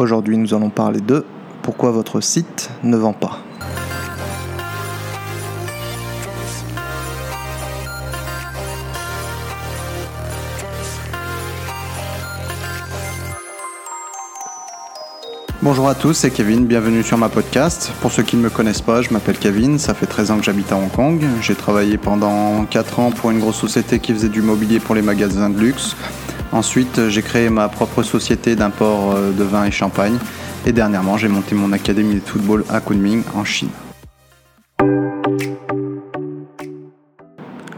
Aujourd'hui, nous allons parler de pourquoi votre site ne vend pas. Bonjour à tous, c'est Kevin, bienvenue sur ma podcast. Pour ceux qui ne me connaissent pas, je m'appelle Kevin, ça fait 13 ans que j'habite à Hong Kong. J'ai travaillé pendant 4 ans pour une grosse société qui faisait du mobilier pour les magasins de luxe. Ensuite, j'ai créé ma propre société d'import euh, de vin et champagne. Et dernièrement, j'ai monté mon académie de football à Kunming, en Chine.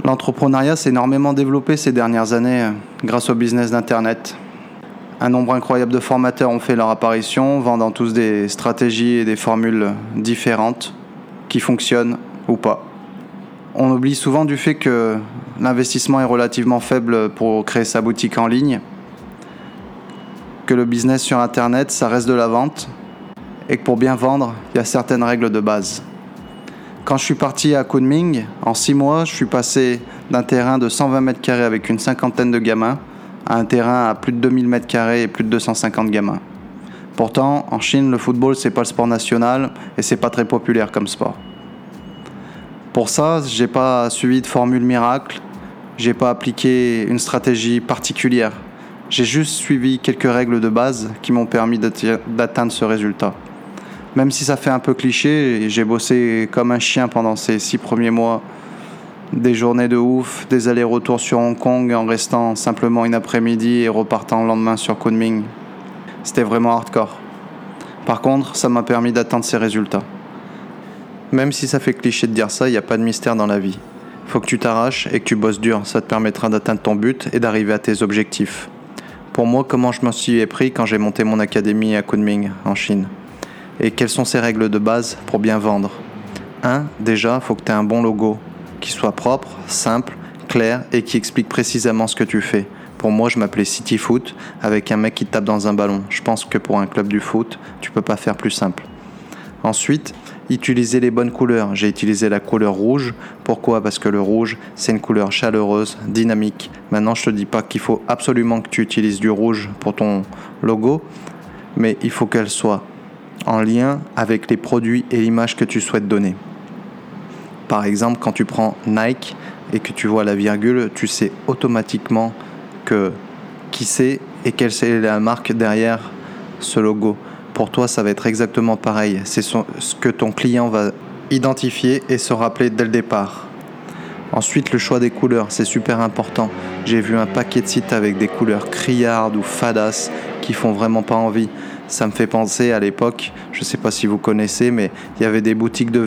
L'entrepreneuriat s'est énormément développé ces dernières années euh, grâce au business d'Internet. Un nombre incroyable de formateurs ont fait leur apparition, vendant tous des stratégies et des formules différentes qui fonctionnent ou pas. On oublie souvent du fait que l'investissement est relativement faible pour créer sa boutique en ligne, que le business sur Internet, ça reste de la vente, et que pour bien vendre, il y a certaines règles de base. Quand je suis parti à Kunming, en six mois, je suis passé d'un terrain de 120 mètres carrés avec une cinquantaine de gamins à un terrain à plus de 2000 mètres carrés et plus de 250 gamins. Pourtant, en Chine, le football, c'est pas le sport national et c'est pas très populaire comme sport. Pour ça, j'ai pas suivi de formule miracle, j'ai pas appliqué une stratégie particulière. J'ai juste suivi quelques règles de base qui m'ont permis d'atteindre ce résultat. Même si ça fait un peu cliché, j'ai bossé comme un chien pendant ces six premiers mois des journées de ouf, des allers-retours sur Hong Kong en restant simplement une après-midi et repartant le lendemain sur Kunming. C'était vraiment hardcore. Par contre, ça m'a permis d'atteindre ces résultats. Même si ça fait cliché de dire ça, il n'y a pas de mystère dans la vie. Faut que tu t'arraches et que tu bosses dur, ça te permettra d'atteindre ton but et d'arriver à tes objectifs. Pour moi, comment je m'en suis pris quand j'ai monté mon académie à Kunming, en Chine Et quelles sont ces règles de base pour bien vendre? 1. Déjà, faut que tu aies un bon logo, qui soit propre, simple, clair et qui explique précisément ce que tu fais. Pour moi, je m'appelais City Foot avec un mec qui tape dans un ballon. Je pense que pour un club du foot, tu peux pas faire plus simple. Ensuite, utiliser les bonnes couleurs. J'ai utilisé la couleur rouge. Pourquoi? Parce que le rouge, c'est une couleur chaleureuse, dynamique. Maintenant, je te dis pas qu'il faut absolument que tu utilises du rouge pour ton logo, mais il faut qu'elle soit en lien avec les produits et l'image que tu souhaites donner. Par exemple, quand tu prends Nike et que tu vois la virgule, tu sais automatiquement que qui c'est et quelle est la marque derrière ce logo. Pour toi, ça va être exactement pareil. C'est ce que ton client va identifier et se rappeler dès le départ. Ensuite, le choix des couleurs, c'est super important. J'ai vu un paquet de sites avec des couleurs criardes ou fadas qui font vraiment pas envie. Ça me fait penser à l'époque, je ne sais pas si vous connaissez, mais il y avait des boutiques de,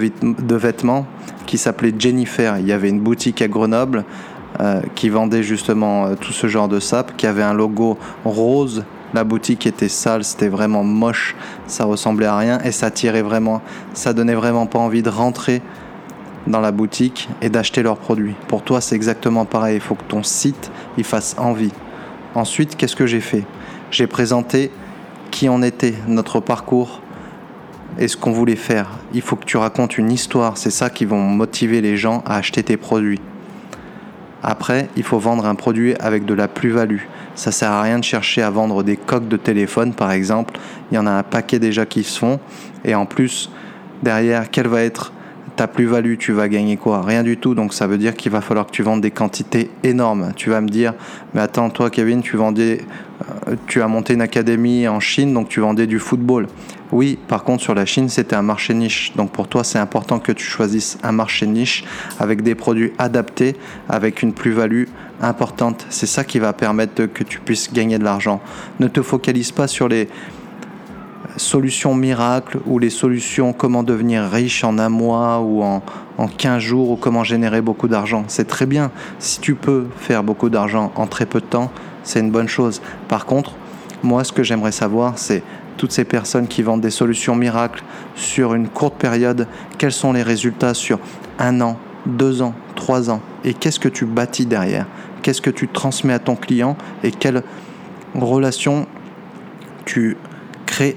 vêtements qui s'appelaient Jennifer. Il y avait une boutique à Grenoble euh, qui vendait justement euh, tout ce genre de sap, qui avait un logo rose. La boutique était sale, c'était vraiment moche, ça ressemblait à rien et ça tirait vraiment, ça donnait vraiment pas envie de rentrer dans la boutique et d'acheter leurs produits. Pour toi, c'est exactement pareil. Il faut que ton site il fasse envie. Ensuite, qu'est-ce que j'ai fait? J'ai présenté qui on était, notre parcours et ce qu'on voulait faire. Il faut que tu racontes une histoire, c'est ça qui va motiver les gens à acheter tes produits. Après, il faut vendre un produit avec de la plus-value. Ça sert à rien de chercher à vendre des coques de téléphone, par exemple. Il y en a un paquet déjà qui se font. Et en plus, derrière, quelle va être ta plus-value, tu vas gagner quoi? Rien du tout. Donc ça veut dire qu'il va falloir que tu vendes des quantités énormes. Tu vas me dire, mais attends, toi Kevin, tu vendais, euh, tu as monté une académie en Chine, donc tu vendais du football. Oui, par contre sur la Chine, c'était un marché niche. Donc pour toi, c'est important que tu choisisses un marché niche avec des produits adaptés, avec une plus-value importante. C'est ça qui va permettre que tu puisses gagner de l'argent. Ne te focalise pas sur les solutions miracles ou les solutions comment devenir riche en un mois ou en, en 15 jours ou comment générer beaucoup d'argent. C'est très bien. Si tu peux faire beaucoup d'argent en très peu de temps, c'est une bonne chose. Par contre, moi, ce que j'aimerais savoir, c'est toutes ces personnes qui vendent des solutions miracles sur une courte période, quels sont les résultats sur un an, deux ans, trois ans? Et qu'est-ce que tu bâtis derrière? Qu'est-ce que tu transmets à ton client? Et quelle relation tu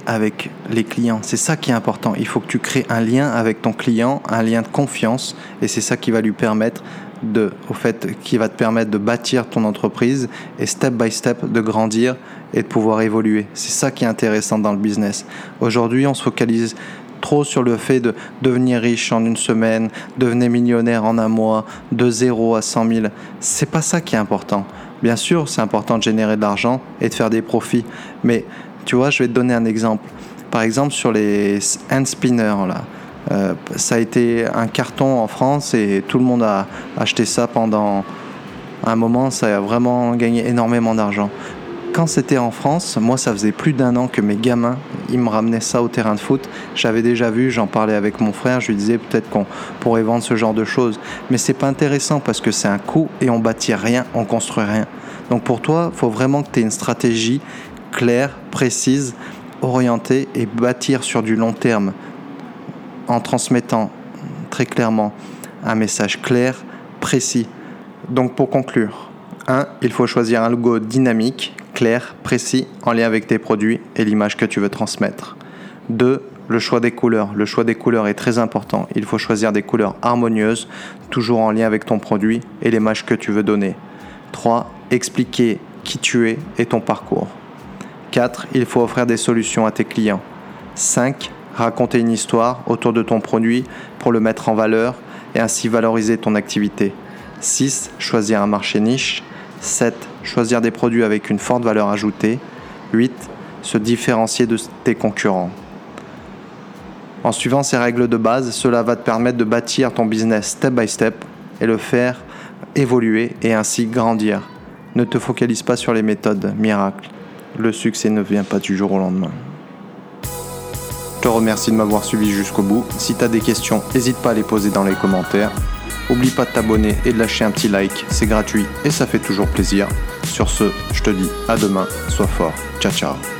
avec les clients? C'est ça qui est important. Il faut que tu crées un lien avec ton client, un lien de confiance, et c'est ça qui va lui permettre de, au fait, qui va te permettre de bâtir ton entreprise et step by step de grandir et de pouvoir évoluer. C'est ça qui est intéressant dans le business. Aujourd'hui, on se focalise trop sur le fait de devenir riche en une semaine, devenir millionnaire en un mois, de 0 à 100 000. C'est pas ça qui est important. Bien sûr, c'est important de générer de l'argent et de faire des profits. Mais tu vois, je vais te donner un exemple. Par exemple, sur les hand spinners, là, euh, ça a été un carton en France et tout le monde a acheté ça pendant un moment. Ça a vraiment gagné énormément d'argent quand c'était en France, moi ça faisait plus d'un an que mes gamins, ils me ramenaient ça au terrain de foot. J'avais déjà vu, j'en parlais avec mon frère, je lui disais peut-être qu'on pourrait vendre ce genre de choses. Mais c'est pas intéressant parce que c'est un coût et on bâtit rien, on construit rien. Donc pour toi, il faut vraiment que tu aies une stratégie claire, précise, orientée et bâtir sur du long terme en transmettant très clairement un message clair, précis. Donc pour conclure, 1. Il faut choisir un logo dynamique clair, précis, en lien avec tes produits et l'image que tu veux transmettre. 2. Le choix des couleurs. Le choix des couleurs est très important. Il faut choisir des couleurs harmonieuses, toujours en lien avec ton produit et l'image que tu veux donner. 3. Expliquer qui tu es et ton parcours. 4. Il faut offrir des solutions à tes clients. 5. Raconter une histoire autour de ton produit pour le mettre en valeur et ainsi valoriser ton activité. 6. Choisir un marché niche. 7. Choisir des produits avec une forte valeur ajoutée. 8. Se différencier de tes concurrents. En suivant ces règles de base, cela va te permettre de bâtir ton business step by step et le faire évoluer et ainsi grandir. Ne te focalise pas sur les méthodes miracles. Le succès ne vient pas du jour au lendemain. Je te remercie de m'avoir suivi jusqu'au bout. Si tu as des questions, n'hésite pas à les poser dans les commentaires. Oublie pas de t'abonner et de lâcher un petit like, c'est gratuit et ça fait toujours plaisir. Sur ce, je te dis à demain, sois fort, ciao ciao.